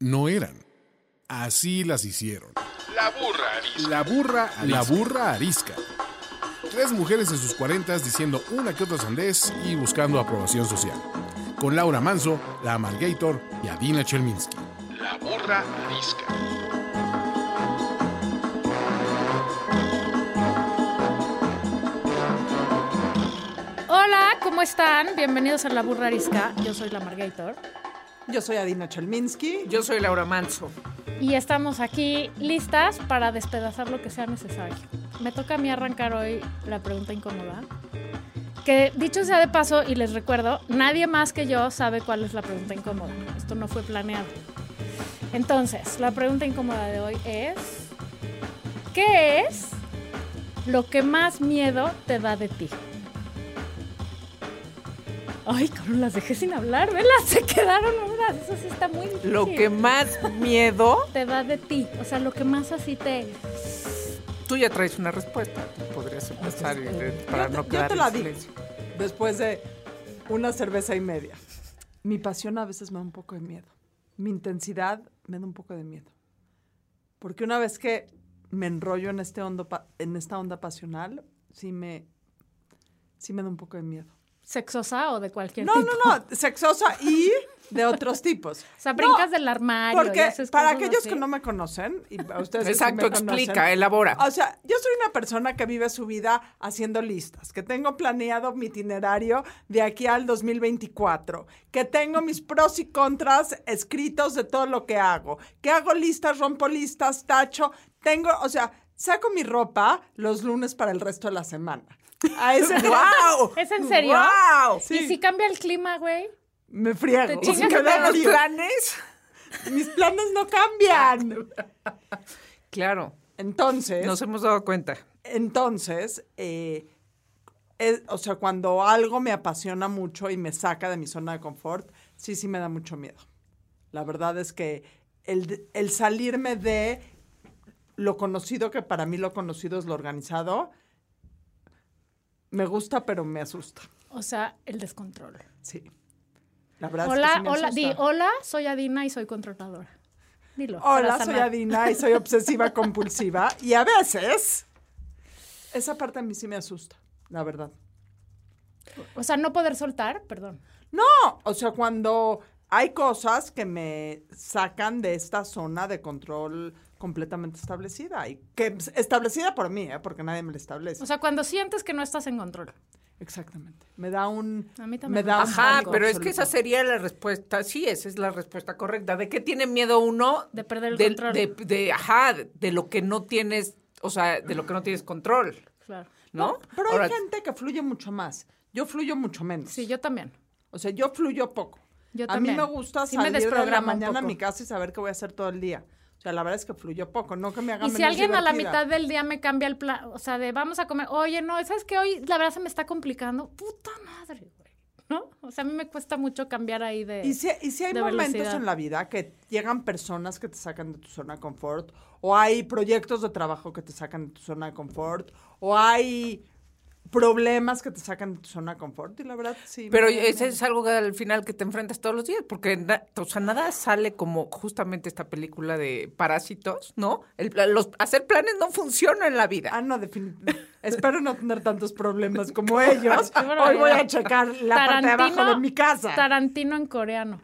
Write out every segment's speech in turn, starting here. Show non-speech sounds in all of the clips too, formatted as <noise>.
no eran. Así las hicieron. La burra arisca. La burra, la burra arisca. Tres mujeres en sus cuarentas diciendo una que otra sandez y buscando aprobación social. Con Laura Manso, la Amalgator y Adina Chelminsky. La burra arisca. Hola, ¿cómo están? Bienvenidos a La Burra Arisca. Yo soy la Margator. Yo soy Adina Chelminsky. Yo soy Laura Manso. Y estamos aquí listas para despedazar lo que sea necesario. Me toca a mí arrancar hoy la pregunta incómoda. Que dicho sea de paso, y les recuerdo, nadie más que yo sabe cuál es la pregunta incómoda. Esto no fue planeado. Entonces, la pregunta incómoda de hoy es, ¿qué es lo que más miedo te da de ti? Ay, cabrón, las dejé sin hablar, velas, <laughs> se quedaron Eso sí está muy difícil. Lo que más miedo, te da de ti, o sea, lo que más así te tú ya traes una respuesta. Tú podrías empezar y- eh, para yo, no te- yo quedar te en la silencio. Después de una cerveza y media. Mi pasión a veces me da un poco de miedo. Mi intensidad me da un poco de miedo. Porque una vez que me enrollo en, este hondo en esta onda pasional, sí me, sí me da un poco de miedo. sexosa o de cualquier No, tipo. no, no, sexosa y de otros tipos. O sea, brincas No, del armario. y Porque haces para aquellos así. que no me conocen, y a <laughs> ustedes que Exacto, me conocen, explica, elabora. O sea, yo soy una persona que vive su vida haciendo listas, que tengo planeado mi itinerario de aquí al 2024, que tengo mis pros y contras escritos de todo lo que hago, que hago listas, rompo listas, tacho, tengo, o sea, saco mi ropa los lunes para el resto de la semana. A ese <laughs> ¡Wow! <laughs> ¿Es en serio? ¡Wow! Sí. ¿Y si cambia el clima, güey? Me friego. Te chingas me a da ¿Los frío. planes? Mis planes no cambian. <laughs> Claro, Entonces, nos hemos dado cuenta. Entonces, eh, es- o sea, cuando algo me apasiona mucho y me saca de mi zona de confort, sí, sí me da mucho miedo. La verdad es que el, el salirme de lo conocido, que para mí lo conocido es lo organizado, me gusta, pero me asusta. O sea, el descontrol. Sí. La verdad es que Hola, sí me hola, di, hola, soy Adina y soy controladora. Dilo. Hola, soy. Adina y soy obsesiva <laughs> compulsiva. Y a veces, esa parte a mí sí me asusta, la verdad. O sea, no poder soltar, perdón. No, o sea, cuando hay cosas que me sacan de esta zona de control completamente establecida y que establecida por mí, ¿eh? porque nadie me la establece. O sea, cuando sientes que no estás en control. Exactamente. Me da un A mí también me da. Ajá, pero es que esa sería la respuesta. Sí, esa es la respuesta correcta. ¿De qué tiene miedo uno? De perder el de, control. De, de- ajá, de, lo que no tienes, o sea, de lo que no tienes control, Claro. ¿no? Pero hay gente que fluye mucho más. Yo fluyo mucho menos. Sí, yo también. O sea, yo fluyo poco. Yo a también. mí me gusta Sí me salir de la mañana a mi casa y saber qué voy a hacer todo el día. Sea, la verdad es que fluyo poco, no que me haga Y si menos alguien a la mitad del día me cambia el plan, o sea, de vamos a comer, oye, no, ¿sabes qué? Hoy la verdad se me está complicando. Puta madre, güey. ¿No? O sea, a mí me cuesta mucho cambiar ahí de... Y si, y si hay momentos velocidad. en la vida que llegan personas que te sacan de tu zona de confort, o hay proyectos de trabajo que te sacan de tu zona de confort, o hay problemas que te sacan de tu zona de confort, y la verdad sí. Pero me- ese es algo que al final que te enfrentas todos los días, porque na- o sea, nada sale como justamente esta película de parásitos, ¿no? El- los, hacer planes no funciona en la vida. Ah, no, definitivamente. Espero no tener tantos problemas como <laughs> ellos. Hoy voy a checar la parte de abajo de mi casa. Tarantino en coreano.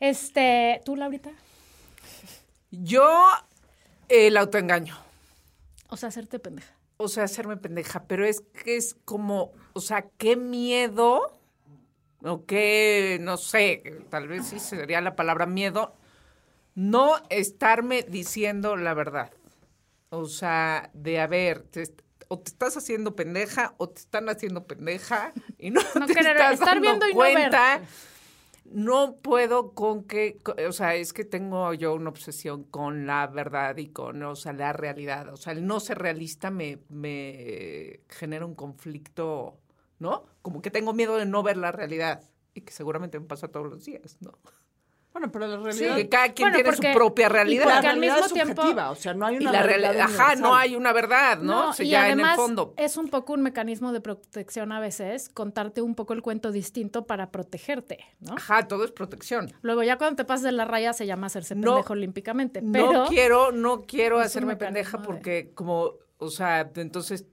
Este, ¿tú, Laurita? Yo, el autoengaño. O sea, hacerte pendeja. O sea, hacerme pendeja, pero es que es como, o sea, qué miedo, o qué, no sé, tal vez sí sería la palabra miedo, no estarme diciendo la verdad. O sea, de a ver, te est- o te estás haciendo pendeja o te están haciendo pendeja y no, No te querer- estás estar dando viendo y no ver. No puedo con que, o sea, es que tengo yo una obsesión con la verdad y con, o sea, la realidad. O sea, el no ser realista me, me genera un conflicto, ¿no? Como que tengo miedo de no ver la realidad y que seguramente me pasa todos los días, ¿no? Bueno, pero la Sí, realidad... que cada quien Bueno, tiene porque- su propia y realidad. porque la al realidad mismo es tiempo- subjetiva, o sea, no hay Y una la realidad realidad, ajá, no hay una verdad, ¿no? O sea, y ya además en el fondo. es un poco un mecanismo de protección a veces, contarte un poco el cuento distinto para protegerte, ¿no? Ajá, todo es protección. Luego ya cuando te pasas de la raya se llama hacerse No, pendejo olímpicamente, pero No quiero, no quiero hacerme pendeja de- porque como, o sea, entonces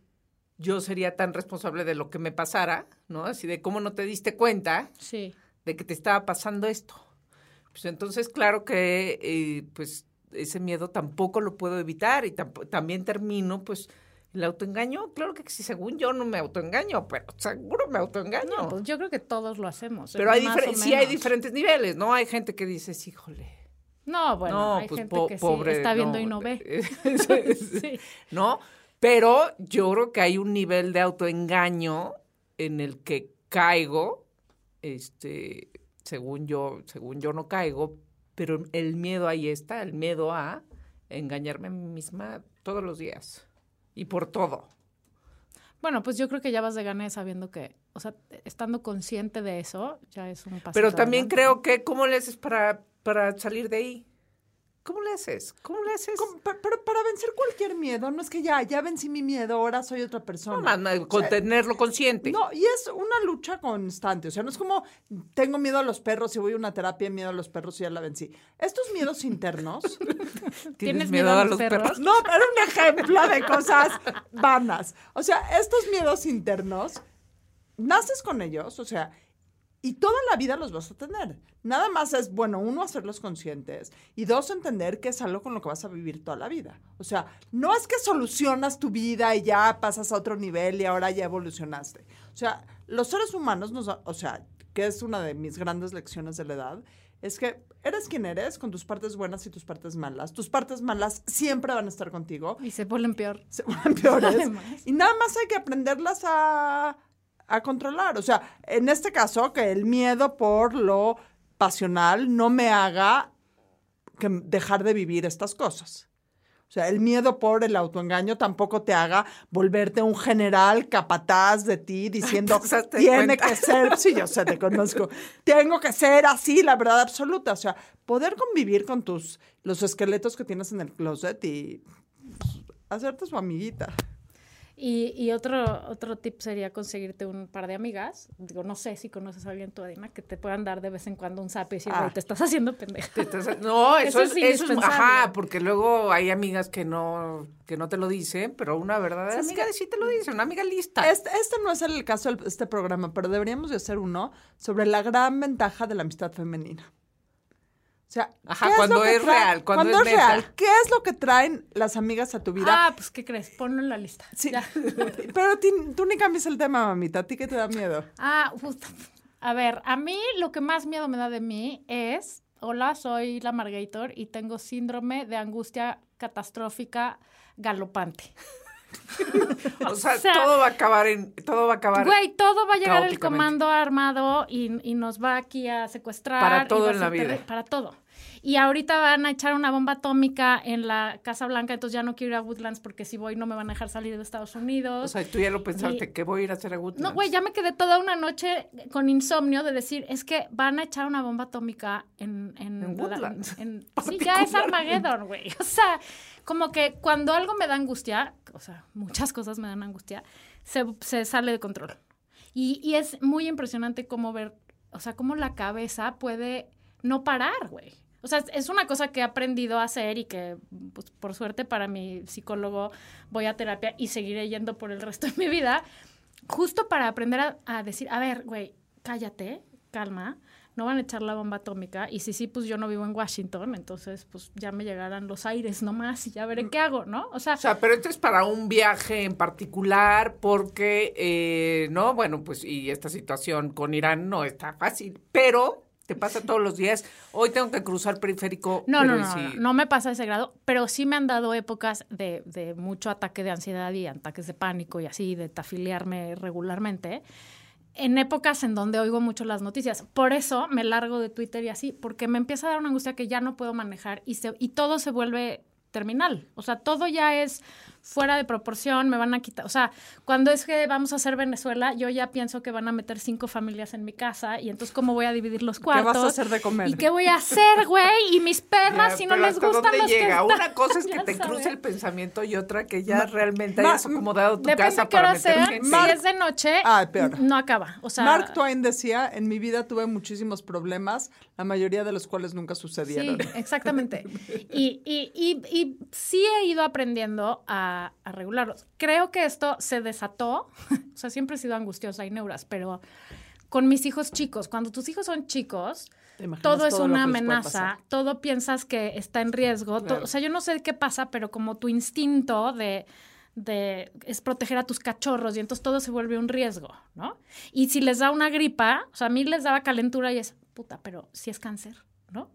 yo sería tan responsable de lo que me pasara, ¿no? Así de cómo no te diste cuenta sí. de que te estaba pasando esto. Pues entonces, claro que, eh, pues, ese miedo tampoco lo puedo evitar y tamp- también termino, pues, el autoengaño. Claro que sí, según yo no me autoengaño, pero seguro me autoengaño. No, pues yo creo que todos lo hacemos. pero hay sí hay diferentes niveles, ¿no? Hay gente que dice, híjole. No, bueno, no, hay pues gente po- que sí pobre. está viendo no. y no ve. <laughs> <laughs> Sí. ¿No? Pero yo creo que hay un nivel de autoengaño en el que caigo, este, según yo, según yo no caigo, pero el miedo ahí está, el miedo a engañarme a mí misma todos los días y por todo. Bueno, pues yo creo que ya vas de gana sabiendo que, o sea, estando consciente de eso, ya es un paso. Pero también creo que, ¿cómo le haces para, para salir de ahí? ¿Cómo le haces? ¿Cómo le haces? Pero para vencer cualquier miedo, no es que ya, ya vencí mi miedo, ahora soy otra persona. No, más, más, con sea, tenerlo consciente. No, y es una lucha constante. O sea, no es como tengo miedo a los perros y voy a una terapia de miedo a los perros y ya la vencí. Estos miedos internos. <laughs> ¿Tienes miedo a los perros? no, pero un ejemplo de cosas vanas. O sea, estos miedos internos, naces con ellos, o sea, y toda la vida los vas a tener. Nada más es, bueno, uno, hacerlos conscientes y dos, entender que es algo con lo que vas a vivir toda la vida. O sea, no es que solucionas tu vida y ya pasas a otro nivel y ahora ya evolucionaste. O sea, los seres humanos, nos, o sea, que es una de mis grandes lecciones de la edad, es que eres quien eres con tus partes buenas y tus partes malas. Tus partes malas siempre van a estar contigo Y se vuelven peor. se vuelven peores. <laughs> Además. Y nada más hay que aprenderlas a, a controlar. O sea, en este caso, que el miedo por lo pasional no me haga que dejar de vivir estas cosas. O sea, el miedo por el autoengaño tampoco te haga volverte un general capataz de ti <laughs> diciendo, tiene cuenta". que ser, sí, yo sé, te conozco, <laughs> tengo que ser así, la verdad absoluta. O sea, poder convivir con tus, los esqueletos que tienes en el closet y pues, hacerte su amiguita. Y, y otro, otro tip sería conseguirte un par de amigas. Digo, no sé si conoces a alguien tú, Adina, que te puedan dar de vez en cuando un zap y decir, Ah. te estás haciendo pendeja. Estás- no, <laughs> Eso eso, es es, eso es, ajá, porque luego hay amigas que no, que no te lo dicen, pero una verdadera Sí, es amiga que- sí te lo dice, una amiga lista. Este, este no es el caso de este programa, pero deberíamos de hacer uno sobre la gran ventaja de la amistad femenina. O sea, Ajá, ¿qué cuando es real, cuando es neta. real, ¿qué es lo que traen las amigas a tu vida? Ah, pues, ¿qué crees? Ponlo en la lista. Sí. Ya. <laughs> Pero tú ni cambies el tema, mamita. ¿A ti qué te da miedo? Ah, puta. a ver, a mí lo que más miedo me da de mí es, hola, soy la Margator y tengo síndrome de angustia catastrófica galopante. O, sea, o sea- todo va a acabar en, todo va a acabar. Güey, todo va a llegar el comando armado y, y nos va aquí a secuestrar. Para todo en la vida. Para todo. Y ahorita van a echar una bomba atómica en la Casa Blanca, entonces ya no quiero ir a Woodlands porque si voy no me van a dejar salir de Estados Unidos. O sea, tú ya lo pensaste, Y- que voy a ir a hacer a Woodlands? No, güey, ya me quedé toda una noche con insomnio de decir, es que van a echar una bomba atómica en... En, En la- Woodlands. en- <laughs> sí, ya es Armageddon, güey. <laughs> O sea, como que cuando algo me da angustia, o sea, muchas cosas me dan angustia, se, se sale de control. Y, y es muy impresionante cómo ver, o sea, cómo la cabeza puede no parar, güey. O sea, es- una cosa que he aprendido a hacer y que, pues, por suerte para mi psicólogo, voy a terapia y seguiré yendo por el resto de mi vida, justo para aprender a, a decir, a ver, güey, cállate, calma, no van a echar la bomba atómica y si sí, pues yo no vivo en Washington, entonces pues ya me llegarán los aires nomás y ya veré qué hago, ¿no? O sea, O sea, pero esto es para un viaje en particular porque, eh, no, bueno, pues y esta situación con Irán no está fácil, pero te pasa todos los días. Hoy tengo que cruzar periférico. No, pero no, ¿y no, no, no me pasa ese grado, pero sí me han dado épocas de, de mucho ataque de ansiedad y ataques de pánico y así, de tafiliarme regularmente, en épocas en donde oigo mucho las noticias. Por eso me largo de Twitter y así, porque me empieza a dar una angustia que ya no puedo manejar y, se, y todo se vuelve terminal. O sea, todo ya es fuera de proporción, me van a quitar, o sea, cuando es que vamos a hacer Venezuela, yo ya pienso que van a meter cinco familias en mi casa y entonces cómo voy a dividir los ¿Qué cuartos. vas a hacer de comer? ¿Y qué voy a hacer, güey? Y mis perras, Ya, si no les ¿hasta gustan dónde los que llega? están, Una cosa <laughs> es que te sabes. cruce el pensamiento y otra que ya realmente hayas acomodado tu Depende casa de qué hora para meter sea, gente. si es de noche, Ah, peor. no acaba. O sea, Mark Twain decía, en mi vida tuve muchísimos problemas, la mayoría de los cuales nunca Sí, sucedieron. exactamente. <laughs> Y, y, y, y sí he ido aprendiendo a, a regularlos. Creo que esto se desató, <laughs> o sea, siempre he sido angustiosa y neuras, pero con mis hijos chicos, cuando tus hijos son chicos, ¿Te imaginas todo es todo una amenaza, todo piensas que está en riesgo. Claro. o sea, yo no sé qué pasa, pero como tu instinto de, de es proteger a tus cachorros y entonces todo se vuelve un riesgo, ¿no? Y si les da una gripa, o sea, a mí les daba calentura y es, puta, pero si es cáncer, ¿no?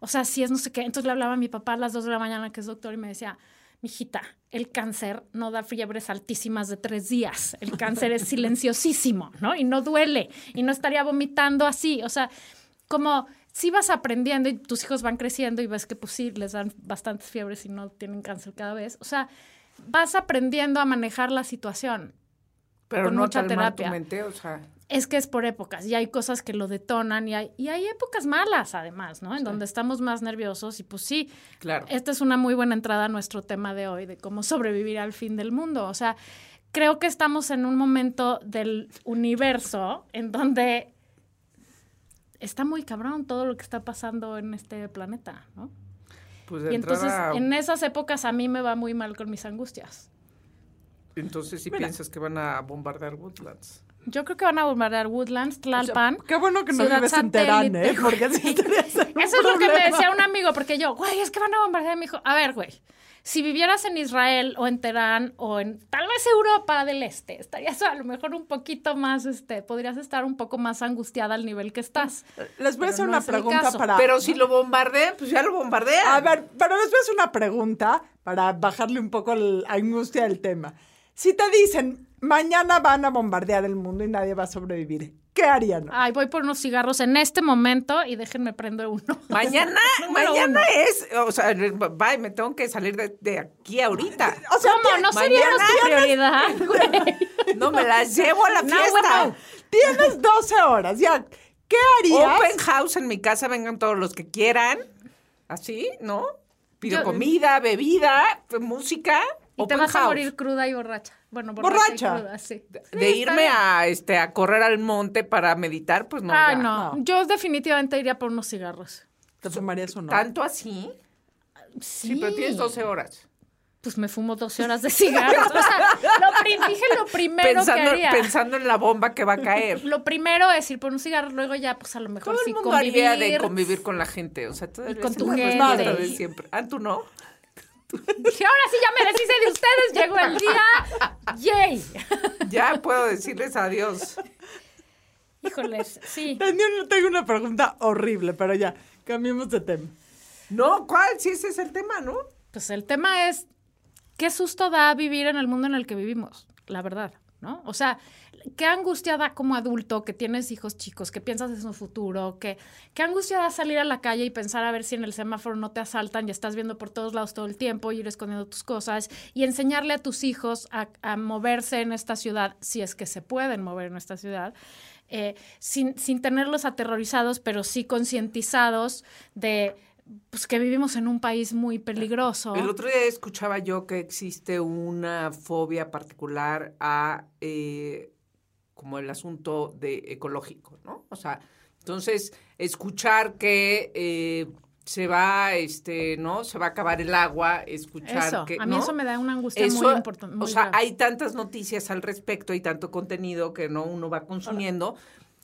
O sea, si es no sé qué. Entonces le hablaba a mi papá a las 2 de la mañana, que es doctor, y me decía, mijita, el cáncer no da fiebres altísimas de tres días. El cáncer es silenciosísimo, ¿no? Y no duele. Y no estaría vomitando así. O sea, como si vas aprendiendo y tus hijos van creciendo y ves que pues sí, les dan bastantes fiebres y no tienen cáncer cada vez. O sea, vas aprendiendo a manejar la situación. Pero con no mucha calmar tu terapia. mente, o sea, Es que es por épocas y hay cosas que lo detonan y hay, y hay épocas malas además, ¿no? En donde estamos más nerviosos y pues sí, claro. esta es una muy buena entrada a nuestro tema de hoy, de cómo sobrevivir al fin del mundo. O sea, creo que estamos en un momento del universo en donde está muy cabrón todo lo que está pasando en este planeta, ¿no? Pues Y entonces en esas épocas a mí me va muy mal con mis angustias. entonces sí Mira. piensas que van a bombardear Woodlands. Yo creo que van a bombardear Woodlands, Tlalpan. Qué bueno que no vives en Teherán, satélite, ¿eh? Porque <laughs> Eso es lo que me decía un amigo, porque yo, güey, es que van a bombardear. Me dijo, a ver, güey, si vivieras en Israel o en Teherán o en tal vez Europa del Este, estarías a lo mejor un poquito más, este, podrías estar un poco más angustiada al nivel que estás. Les voy a hacer no una pregunta para... Pero si lo bombardean, pues ya lo bombardean. A ver, pero les voy a hacer una pregunta para bajarle un poco la angustia del tema. Si te dicen, mañana van a bombardear el mundo y nadie va a sobrevivir, ¿qué harían? Ay, voy por unos cigarros en este momento y déjenme prender uno. <laughs> Mañana, <laughs> mañana es, o sea, bye, me tengo que salir de, de aquí ahorita. O sea, ¿Cómo? ¿No sería prioridad, <laughs> güey? No me las llevo a la No, fiesta. tienes 12 horas, ya. ¿Qué harías? Open house en mi casa, vengan todos los que quieran. Así, ¿no? Pido Yo- comida, bebida, música. Y te vas a morir cruda y borracha. Bueno, borracha, ¿Borracha? y cruda, sí. De Sí, irme bien. a este a correr al monte para meditar, pues no. Ay, ya. no. no. Yo definitivamente iría por unos cigarros. ¿Te fumarías uno? ¿Tanto así? Sí, pero tienes 12 horas. Pues me fumo 12 horas de cigarros. O sea, lo dije lo primero que Pensando, haría. pensando en la bomba que va a caer. Lo primero es ir por un cigarro, luego ya, pues a lo mejor Todo sí el mundo convivir. haría de convivir con la gente. O sea, con tu la gente. respuesta de siempre. Ah, ¿tú no? <laughs> Dije, ahora sí ya me deshice de ustedes, llegó el día. ¡Yay! Ya puedo decirles adiós. Híjoles, sí. <laughs> Tengo tengo una pregunta horrible, pero ya, cambiemos de tema. No, ¿cuál? Sí, ese es el tema, ¿no? Pues el tema es, ¿qué susto da vivir en el mundo en el que vivimos? La verdad, ¿no? O sea, qué angustia da como adulto que tienes hijos chicos, que piensas en su futuro, que, qué angustia da salir a la calle y pensar a ver si en el semáforo no te asaltan y estás viendo por todos lados todo el tiempo y ir escondiendo tus cosas y enseñarle a tus hijos a, a moverse en esta ciudad, si es que se pueden mover en esta ciudad. eh, sin, sin tenerlos aterrorizados, pero sí concientizados de pues, que vivimos en un país muy peligroso. El otro día escuchaba yo que existe una fobia particular a eh, como el asunto de ecológico, ¿no? O sea, entonces escuchar que eh, se va, este, ¿no? Se va a acabar el agua, escuchar Eso, que a mí ¿no? eso me da una angustia Eso, muy importante. O sea, hay tantas noticias al respecto y tanto contenido que no uno va consumiendo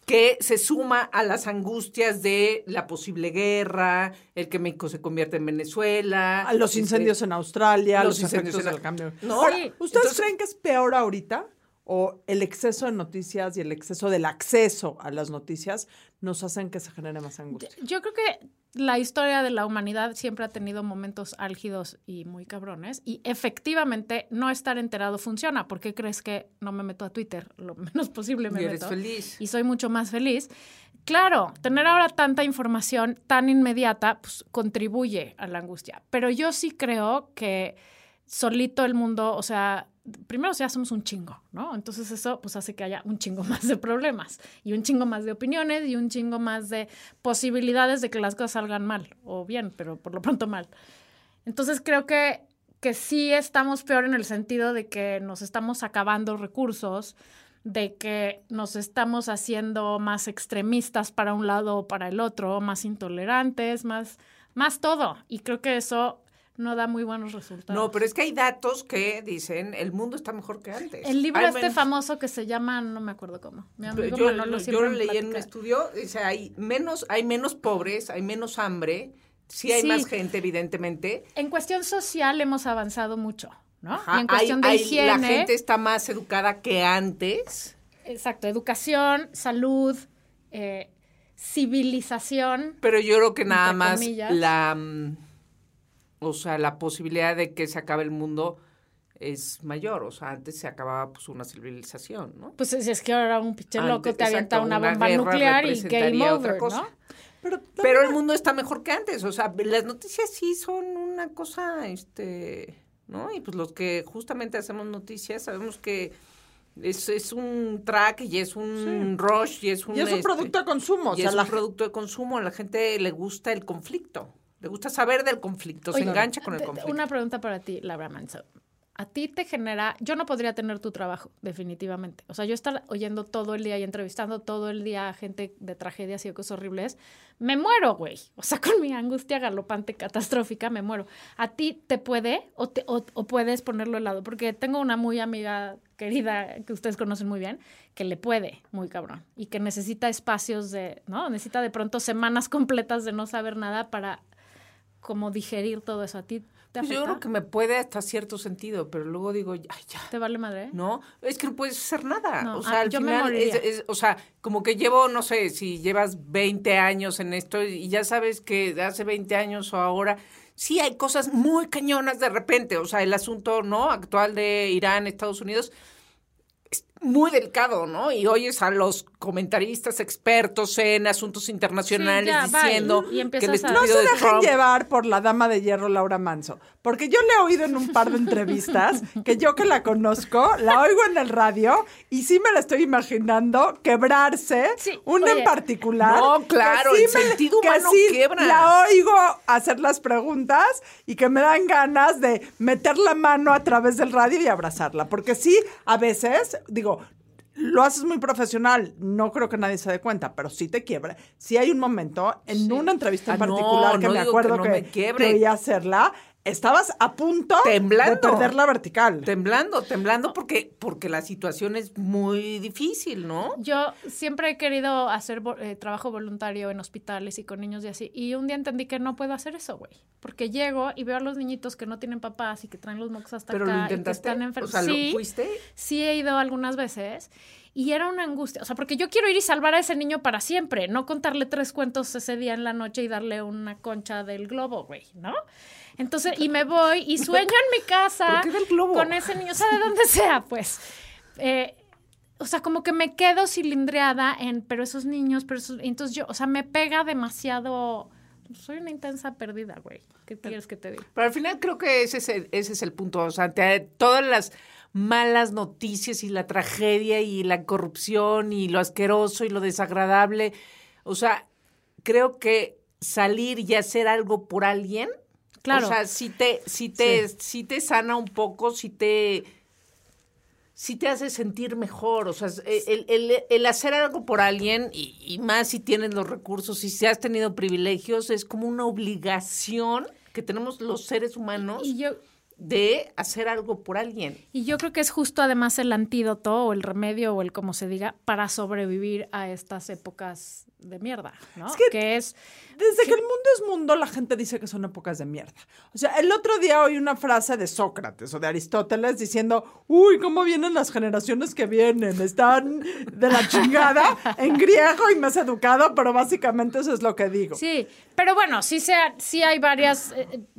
que se suma a las angustias de la posible guerra, el que México se convierta en Venezuela, A los este, incendios en Australia, los los, incendios en- del cambio. ¿No? Ahora. ¿Ustedes Entonces- creen que es peor ahorita? ¿O el exceso de noticias y el exceso del acceso a las noticias nos hacen que se genere más angustia? Yo creo que la historia de la humanidad siempre ha tenido momentos álgidos y muy cabrones y efectivamente no estar enterado funciona. ¿Por qué crees que no me meto a Twitter? Lo <laughs> menos posible me Y eres meto. feliz. Y soy mucho más feliz. Claro, tener ahora tanta información tan inmediata pues, contribuye a la angustia. Pero yo sí creo que solito el mundo, o sea, primero ya somos un chingo, ¿no? Entonces eso pues hace que haya un chingo <laughs> más de problemas y un chingo más de opiniones y un chingo más de posibilidades de que las cosas salgan mal o bien, pero por lo pronto mal. Entonces creo que, que sí estamos peor en el sentido de que nos estamos acabando recursos, de que nos estamos haciendo más extremistas para un lado o para el otro, más intolerantes, más, más todo. Y creo que eso no da muy buenos resultados. No, pero es que hay datos que dicen el mundo está mejor que antes. El libro este famoso que se llama, no me acuerdo cómo. Mi amigo yo, Manolo yo lo leí en un estudio, dice, hay menos, hay menos pobres, hay menos hambre, sí hay Sí. más gente, evidentemente. En cuestión social hemos avanzado mucho, ¿no? Ajá, y en cuestión hay- de hay- higiene. La gente está más educada que antes. Exacto, educación, salud, eh, civilización. Pero yo creo que nada más comillas. la, o sea, la posibilidad de que se acabe el mundo es mayor. O sea, antes se acababa pues una civilización, ¿no? Pues es, es que ahora un pinche loco te avienta exacto, una una bomba nuclear y game over, cosa. ¿no? Pero, Pero el mundo está mejor que antes. O sea, las noticias sí son una cosa, este, ¿no? Y pues los que justamente hacemos noticias sabemos que es, es un track y es un rush y es un... y es un este, producto de consumo. O y sea, es la un producto de consumo. A la gente le gusta el conflicto. Le gusta saber del conflicto. Oye, se engancha con el conflicto. Una pregunta para ti, Laura Manso. A ti te genera, yo no podría tener tu trabajo, definitivamente. O sea, yo estar oyendo todo el día y entrevistando todo el día a gente de tragedias y de cosas horribles, me muero, güey. O sea, <laughs> con mi angustia galopante catastrófica, me muero. ¿A ti te puede o, te- o- o puedes ponerlo al lado? Porque tengo una muy amiga querida que ustedes conocen muy bien, que le puede, muy cabrón, y que necesita espacios de, ¿no? Necesita de pronto semanas completas de no saber nada para como digerir todo eso. ¿A ti te Pues yo afecta? creo que me puede hasta cierto sentido, pero luego digo, ay, ya. ¿Te vale madre? No, es que no puedes hacer nada. No, o ah, sea, al yo final, es, es- o sea, como que llevo, no sé, si llevas 20 años en esto y ya sabes que hace 20 años o ahora, sí hay cosas muy cañonas de repente. O sea, el asunto, ¿no? Actual de Irán, Estados Unidos, muy delicado, ¿no? Y oyes a los comentaristas expertos en asuntos internacionales Sí, ya, diciendo Y que el estúpido No se de dejen Trump... llevar por la dama de hierro Laura Manso, porque yo le he oído en un par de entrevistas <laughs> que yo que la conozco, la oigo en el radio y sí me la estoy imaginando quebrarse, Sí, una oye. en particular. No, que claro, el sentido que humano sí. La oigo hacer las preguntas y que me dan ganas de meter la mano a través del radio y abrazarla, porque sí, a veces, digo, lo haces muy profesional, no creo que nadie se dé cuenta, pero sí te quiebra. Sí hay un momento, en una entrevista en Ah, no, particular que no me acuerdo que no que, me quiebre. que oí hacerla, estabas a punto Temblando. de perder la vertical. Temblando, temblando porque, porque la situación es muy difícil, ¿no? Yo siempre he querido hacer eh, trabajo voluntario en hospitales y con niños y así. Y un día entendí que no puedo hacer eso, güey. Porque llego y veo a los niñitos que no tienen papás y que traen los mocos hasta Pero acá lo y que intentaste, están enfermos. o sea, ¿lo sí, fuiste? sí he ido algunas veces. Y era una angustia. O sea, porque yo quiero ir y salvar a ese niño para siempre. No contarle tres cuentos ese día en la noche y darle una concha del globo, güey, ¿no? Entonces, y me voy y sueño en mi casa con ese niño, o sea, de donde sea, pues. Eh, o sea, como que me quedo cilindreada en, pero esos niños, pero esos, entonces yo, o sea, me pega demasiado. Soy una intensa perdida, güey. ¿Qué quieres que te diga? Pero al final creo que ese es el, ese es el punto. O sea, ante todas las malas noticias y la tragedia y la corrupción y lo asqueroso y lo desagradable, o sea, creo que salir y hacer algo por alguien, Claro. o sea, si te, si te, si te sana un poco, si te, si te hace sentir mejor, o sea, el, el- el hacer algo por alguien, y, y más si tienes los recursos, y si has tenido privilegios, es como una obligación que tenemos los seres humanos Y yo, de hacer algo por alguien. y yo creo que es justo además el antídoto o el remedio o el como se diga para sobrevivir a estas épocas de mierda, ¿no? Es que- que es Desde que el mundo es mundo, la gente dice que son épocas de mierda. O sea, el otro día oí una frase de Sócrates o de Aristóteles diciendo, uy, ¿cómo vienen las generaciones que vienen? Están de la chingada en griego y más educado, pero básicamente eso es lo que digo. Sí, pero bueno, sí, sea, sí hay varios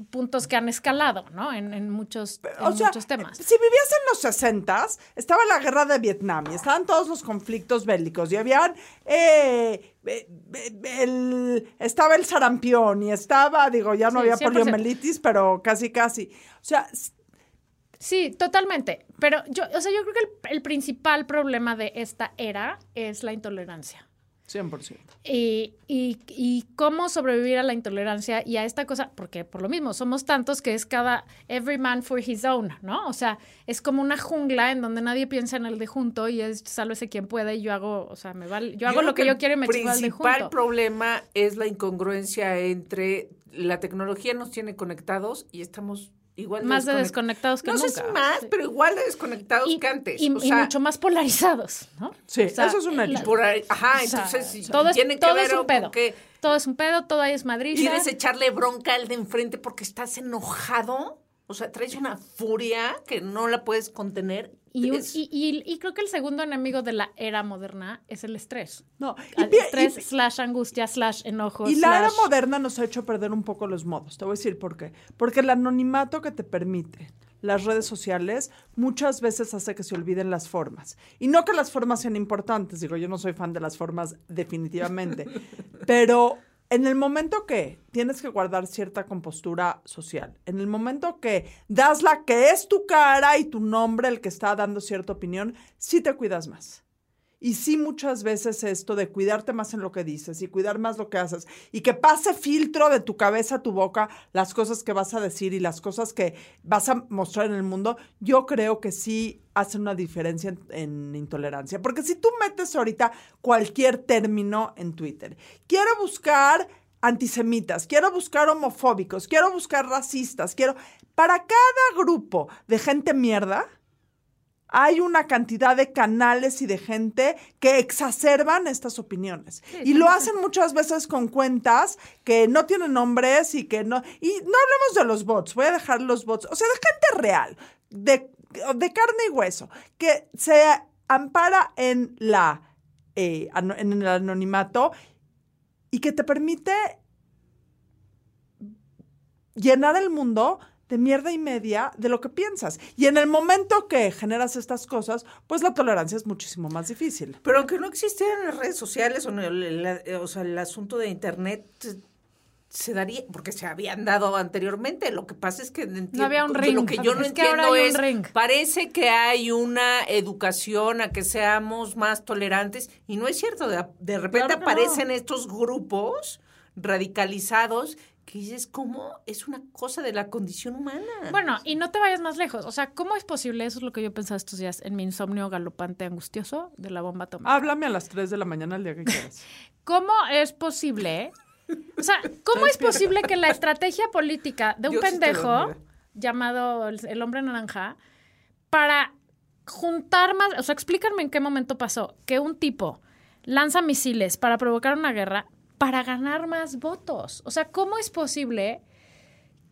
puntos que han escalado, ¿no? En, en muchos, en o sea, muchos temas. si vivías en los 60 estaba la guerra de Vietnam y estaban todos los conflictos bélicos y habían eh, eh, eh, el, estaba el sarampión y estaba, digo, ya no Sí, había 100%. poliomielitis, pero casi, casi. O sea, Sí, totalmente. Pero yo, o sea, yo creo que el, el principal problema de esta era es la intolerancia. 100%. Y, y, y cómo sobrevivir a la intolerancia y a esta cosa, porque por lo mismo, somos tantos que es cada, every man for his own, ¿no? O sea, es como una jungla en donde nadie piensa en el de junto y es sálvese quien pueda y yo hago, o sea, me vale, yo hago lo que, yo quiero y me El chivo al de principal junto. problema es la incongruencia entre la tecnología nos tiene conectados y estamos igual Más de desconect- desconectados que no nunca. sé si más, pero igual de desconectados y, que antes. y- o y sea, mucho más polarizados, ¿no? Sí, O sea, eso es un hecho. la- por ahí- ajá, o sea, entonces todo es, tiene que todo ver es un pedo. que Todo es un pedo, todo ahí es madriza. quieres echarle bronca al de enfrente porque estás enojado. O sea, traes una furia que no la puedes contener. Y, un- y- y- y creo que el segundo enemigo de la era moderna es el estrés. No, y, Al pi- estrés slash angustia slash enojo. y la era slash- moderna nos ha hecho perder un poco los modos. Te voy a decir por qué. Porque el anonimato que te permite las redes sociales muchas veces hace que se olviden las formas. Y no que las formas sean importantes, digo, yo no soy fan de las formas definitivamente, <laughs> pero en el momento que tienes que guardar cierta compostura social, en el momento que das la que es tu cara y tu nombre el que está dando cierta opinión, sí te cuidas más. Y sí, muchas veces esto de cuidarte más en lo que dices y cuidar más lo que haces y que pase filtro de tu cabeza a tu boca las cosas que vas a decir y las cosas que vas a mostrar en el mundo, yo creo que sí hace una diferencia en, en intolerancia. Porque si tú metes ahorita cualquier término en Twitter, quiero buscar antisemitas, quiero buscar homofóbicos, quiero buscar racistas, quiero... Para cada grupo de gente mierda, hay una cantidad de canales y de gente que exacerban estas opiniones. y lo hacen muchas veces con cuentas que no tienen nombres y que no... Y no hablemos de los bots, voy a dejar los bots, o sea, de gente real, de, de carne y hueso, que se ampara en, la, eh, en el anonimato y que te permite llenar el mundo de mierda y media de lo que piensas. Y en el momento que generas estas cosas, pues la tolerancia es muchísimo más difícil. Pero aunque no existieran las redes sociales o, no, la- eh, o sea, el asunto de internet eh, se daría, porque se habían dado anteriormente. Lo que pasa es que entiendo- había un ring. Lo que yo no Es que ahora entiendo un es, ring. parece que hay una educación a que seamos más tolerantes y no es cierto. De, de repente Claro que no. aparecen estos grupos radicalizados que dices, ¿cómo? Es una cosa de la condición humana. Bueno, y no te vayas más lejos. O sea, ¿cómo es posible? Eso es lo que yo pensaba estos días en mi insomnio galopante angustioso de la bomba atómica. Háblame a las 3 de la mañana el día que quieras. <laughs> ¿Cómo es posible? O sea, ¿cómo es posible que la estrategia política de un pendejo llamado el, el hombre naranja para juntar más, o sea, explícanme en qué momento pasó que un tipo lanza misiles para provocar una guerra para ganar más votos. O sea, ¿cómo es posible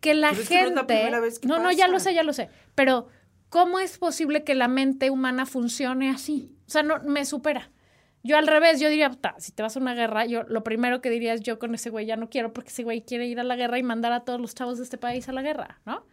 que la Pero es que no es gente la primera vez que No, no, ya lo sé, ya lo sé, pero ¿cómo es posible que la mente humana funcione así? O sea, no me supera. Yo al revés, yo diría, "Ta, si te vas a una guerra, yo lo primero que diría es yo con ese güey ya no quiero porque ese güey quiere ir a la guerra y mandar a todos los chavos de este país a la guerra, ¿no?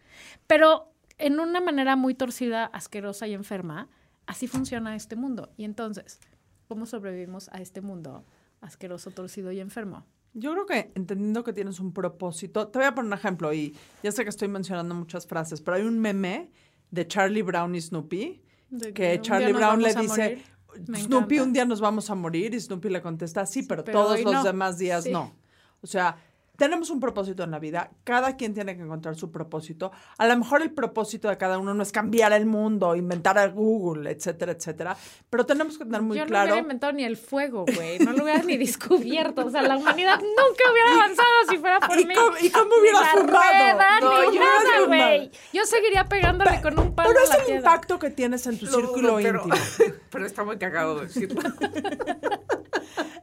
Pero en una manera muy torcida, asquerosa y enferma, así funciona este mundo. Y entonces, ¿cómo sobrevivimos a este mundo asqueroso, torcido y enfermo? Yo creo que entendiendo que tienes un propósito, te voy a poner un ejemplo y ya sé que estoy mencionando muchas frases, pero hay un meme de Charlie Brown y Snoopy De que Charlie Brown le dice, Snoopy, un día nos vamos a morir y Snoopy le contesta, sí, pero, pero todos los no". demás días Sí. no. O sea, tenemos un propósito en la vida, cada quien tiene que encontrar su propósito. A lo mejor el propósito de cada uno no es cambiar el mundo, inventar a Google, etcétera, etcétera, pero tenemos que tener muy Yo no claro... hubiera inventado ni el fuego, güey. No lo hubiera ni descubierto. O sea, la humanidad nunca hubiera <laughs> avanzado si fuera por ¿Y mí. cómo- y cómo Ni hubieras la rueda, No, ni yo hubiera nada, güey. Yo seguiría pegándole con un palo Pero es el piedra. impacto que tienes en tu Lo círculo pero, íntimo. <laughs> pero está muy cagado decirlo. <laughs>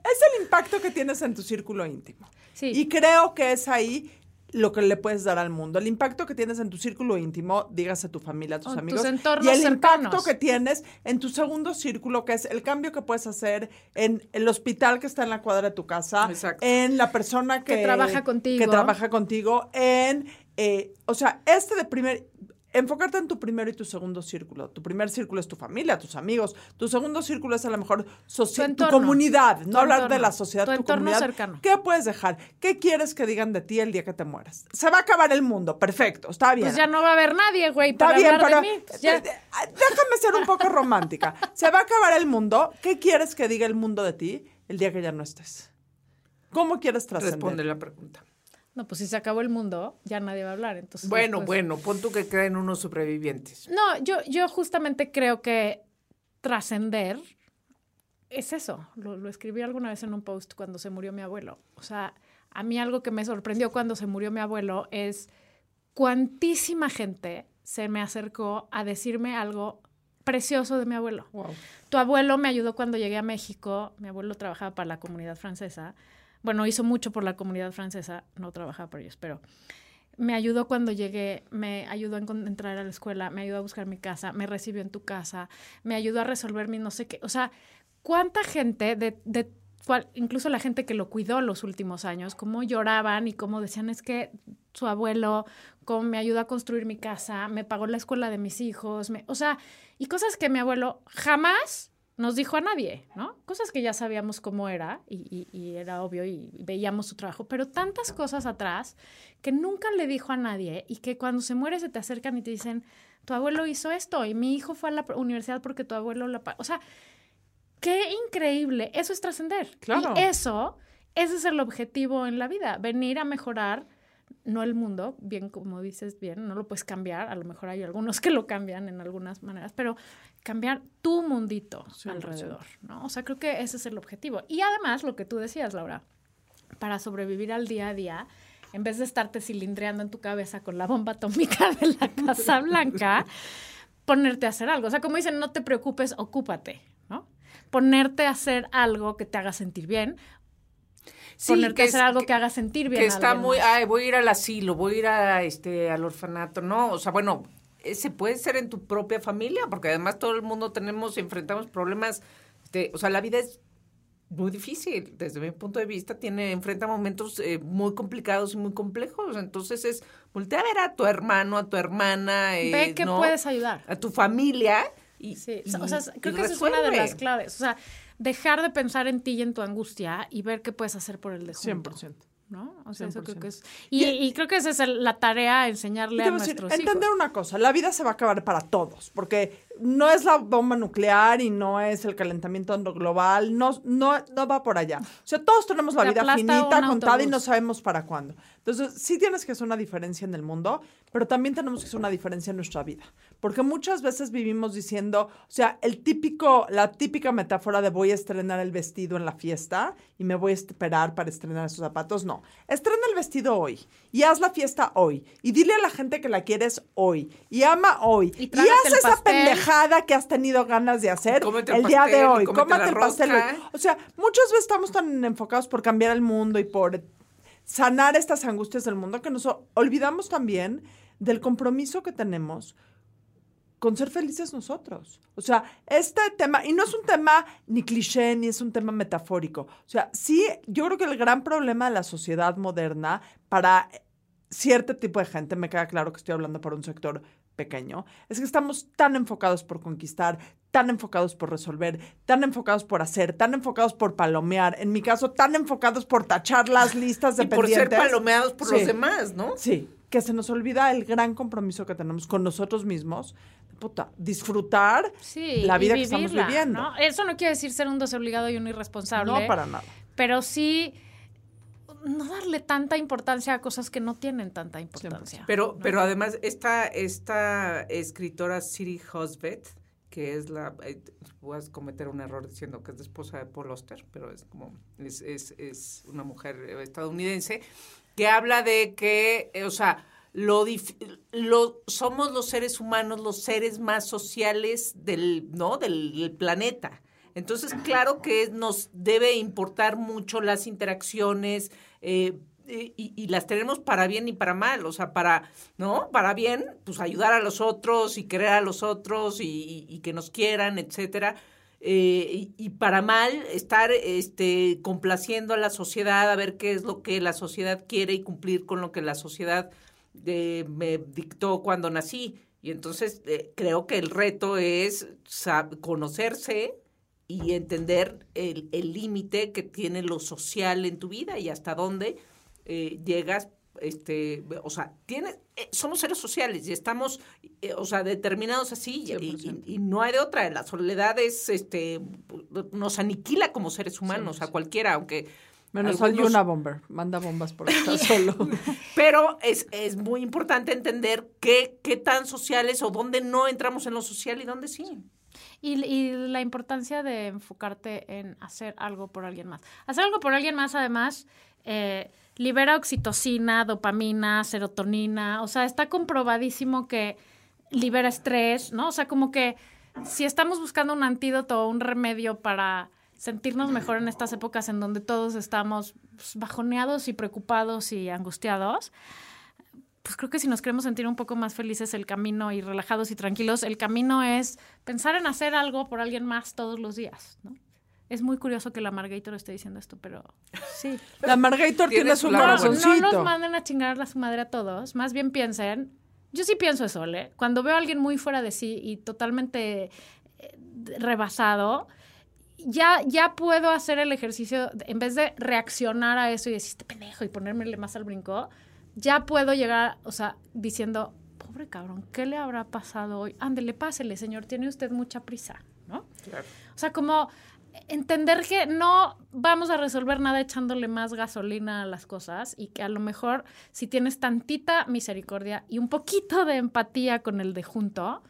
Es el impacto que tienes en tu círculo íntimo. Sí. Y creo que es ahí lo que le puedes dar al mundo. El impacto que tienes en tu círculo íntimo, dígase tu familia, tus O tus amigos. entornos y el cercanos. impacto que tienes en tu segundo círculo, que es el cambio que puedes hacer en el hospital que está en la cuadra de tu casa, Exacto. en la persona que, Que trabaja contigo. que trabaja contigo, en, eh, o sea, este de primer, enfocarte en tu primero y tu segundo círculo. Tu primer círculo es tu familia, tus amigos. Tu segundo círculo es a lo mejor Tu tu, entorno. comunidad. Tu no hablar de la sociedad, Tu tu, entorno comunidad. cercano. ¿Qué puedes dejar? ¿Qué quieres que digan de ti el día que te mueras? Se va a acabar el mundo. Perfecto, está bien. Pues ya no va a haber nadie, güey, Está para bien, hablar pero de mí. Pues ya. eh, eh, déjame ser un poco romántica. Se va a acabar el mundo. ¿Qué quieres que diga el mundo de ti el día que ya no estés? ¿Cómo quieres Responde trascender? la pregunta. No, pues si se acabó el mundo, ya nadie va a hablar. Entonces, Bueno, bueno, pon tú que queden unos sobrevivientes. No, yo, yo justamente creo que trascender es eso. Lo, lo escribí alguna vez en un post cuando se murió mi abuelo. O sea, a mí algo que me sorprendió cuando se murió mi abuelo es cuantísima gente se me acercó a decirme algo precioso de mi abuelo. Tu abuelo me ayudó cuando llegué a México. Mi abuelo trabajaba para la comunidad francesa. Bueno, hizo mucho por la comunidad francesa. No trabajaba por ellos, pero me ayudó cuando llegué, me ayudó a entrar a la escuela, me ayudó a buscar mi casa, me recibió en tu casa, me ayudó a resolver mi no sé qué. O sea, ¿cuánta gente de, de cual- incluso la gente que lo cuidó los últimos años, cómo lloraban y cómo decían es que su abuelo cómo me ayudó a construir mi casa, me pagó la escuela de mis hijos, me- o sea, y cosas que mi abuelo jamás nos dijo a nadie, ¿no? Cosas que ya sabíamos cómo era y, y- y era obvio y veíamos su trabajo, pero tantas cosas atrás que nunca le dijo a nadie y que cuando se muere se te acercan y te dicen, tu abuelo hizo esto y mi hijo fue a la universidad porque tu abuelo la... pa-". O sea, qué increíble, eso es trascender. Claro. Y eso, ese es el objetivo en la vida, venir a mejorar no el mundo, bien como dices bien, no lo puedes cambiar, a lo mejor hay algunos que lo cambian en algunas maneras, pero cambiar tu mundito 100%. alrededor, ¿no? O sea, creo que ese es el objetivo. Y además, lo que tú decías, Laura, para sobrevivir al día a día, en vez de estarte cilindreando en tu cabeza con la bomba atómica de la Casa Blanca, <laughs> ponerte a hacer algo. O sea, como dicen, no te preocupes, ocúpate, ¿no? Ponerte a hacer algo que te haga sentir bien, Sí, ponerte a es- hacer algo que, haga sentir bien. que está muy, ay, voy a ir al asilo, voy a ir a, este, al orfanato, no, o sea, bueno, ese puede ser en tu propia familia, porque además todo el mundo tenemos, enfrentamos problemas, este, o sea, la vida es muy difícil, desde mi punto de vista, tiene, enfrenta momentos eh, muy complicados y muy complejos, entonces es, voltea a ver a tu hermano, a tu hermana, eh, Ve que ¿no? puedes ayudar. a tu familia y, Sí, y- o sea, creo que esa es una de las claves. O sea, dejar de pensar en ti y en tu angustia y ver qué puedes hacer por el de junto, 100%. ¿no? O sea, eso creo 100%. que es... Y, y creo que esa es la tarea, enseñarle a a decir, nuestros entender hijos. una cosa, la vida se va a acabar para todos, porque no es la bomba nuclear y no es el calentamiento global, no, no, no va por allá. O sea, todos tenemos la Te vida finita, contada y no sabemos para cuándo. Entonces, sí tienes que hacer una diferencia en el mundo, pero también tenemos que hacer una diferencia en nuestra vida. Porque muchas veces vivimos diciendo, o sea, el típico, la típica metáfora de voy a estrenar el vestido en la fiesta y me voy a esperar para estrenar esos zapatos. No, estrena el vestido hoy y haz la fiesta hoy y dile a la gente que la quieres hoy y ama hoy Y y, haz esa pastel. pendejada que has tenido ganas de hacer Cómete el el día de pastel, hoy. cómete el pastel. hoy. rosca. O sea, muchas veces estamos tan enfocados por cambiar el mundo y por sanar estas angustias del mundo que nos olvidamos también del compromiso que tenemos con ser felices nosotros. O sea, este tema, y no es un tema ni cliché, ni es un tema metafórico. O sea, sí, yo creo que el gran problema de la sociedad moderna para cierto tipo de gente, me queda claro que estoy hablando para un sector pequeño, es que estamos tan enfocados por conquistar, tan enfocados por resolver, tan enfocados por hacer, tan enfocados por palomear, en mi caso, tan enfocados por tachar las listas de y por ser palomeados por Sí. los demás, ¿no? Sí, que se nos olvida el gran compromiso que tenemos con nosotros mismos. Puta, disfrutar Sí, la vida que estamos viviendo. ¿no? Eso no quiere decir ser un desobligado y un irresponsable. No para nada. Pero sí no darle tanta importancia a cosas que no tienen tanta importancia. Pero, pero además, esta, esta escritora Siri Hosbeth, que es la, eh, voy a cometer un error diciendo que es la esposa de Paul Oster, pero es como, es, es, es una mujer eh, estadounidense, que habla de que, eh, o sea, lo, lo somos los seres humanos los seres más sociales del, ¿no? del, del planeta. Entonces, claro que nos debe importar mucho las interacciones, eh, eh, y, las tenemos para bien y para mal, o sea, para, ¿no? Para bien, pues ayudar a los otros y querer a los otros y, que nos quieran, etcétera. Eh, y, para mal, estar este, complaciendo a la sociedad, a ver qué es lo que la sociedad quiere y cumplir con lo que la sociedad me dictó cuando nací. Y entonces eh, creo que el reto es conocerse y entender el el límite que tiene lo social en tu vida y hasta dónde eh, llegas, este, o sea, tienes, eh, somos seres sociales y estamos, eh, o sea, determinados así y, y- y no hay de otra. La soledad es, este, nos aniquila como seres humanos a cualquiera, aunque Menos algunos- al Yuna Bomber. Manda bombas porque está <laughs> solo. pero es, es muy importante entender qué, qué tan sociales o dónde no entramos en lo social y dónde sí. Y, la importancia de enfocarte en hacer algo por alguien más. Hacer algo por alguien más, además, eh, libera oxitocina, dopamina, serotonina. O sea, está comprobadísimo que libera estrés, ¿no? O sea, como que si estamos buscando un antídoto o un remedio para sentirnos mejor en estas épocas en donde todos estamos pues, bajoneados y preocupados y angustiados, pues creo que si nos queremos sentir un poco más felices el camino y relajados y tranquilos, el camino es pensar en hacer algo por alguien más todos los días, ¿no? Es muy curioso que la Margator esté diciendo esto, pero sí. <laughs> La Margator tiene su la- No, corazoncito. no nos manden a chingar a su madre a todos, más bien piensen, yo sí pienso eso, ¿le? Cuando veo a alguien muy fuera de sí y totalmente eh, rebasado, ya, ya puedo hacer el ejercicio, en vez de reaccionar a eso y decir, este pendejo y ponérmele más al brinco, ya puedo llegar, o sea, diciendo, pobre cabrón, ¿qué le habrá pasado hoy? Ándele, pásele, señor, tiene usted mucha prisa, ¿no? O sea, como entender que no vamos a resolver nada echándole más gasolina a las cosas y que a lo mejor si tienes tantita misericordia y un poquito de empatía con el de junto,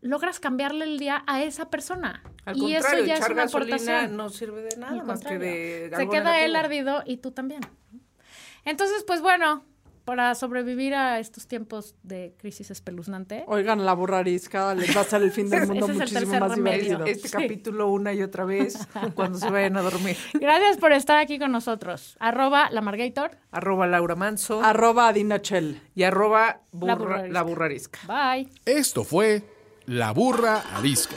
logras cambiarle el día a esa persona. Al y contrario, eso ya es echar una gasolina aportación. no sirve de nada más que de Se queda él ardido y tú también. Entonces, pues bueno, para sobrevivir a estos tiempos de crisis espeluznante, Oigan, la burrarisca les va a hacer el fin del mundo muchísimo más remedio. divertido. Este Sí. capítulo una y otra vez cuando se vayan a dormir. <laughs> gracias por estar aquí con nosotros. Arroba la Margator. Arroba Laura Manso Arroba Adina Chell. y arroba La burra- burrarisca. la burrarisca. Bye. Esto fue La Burra Arisca.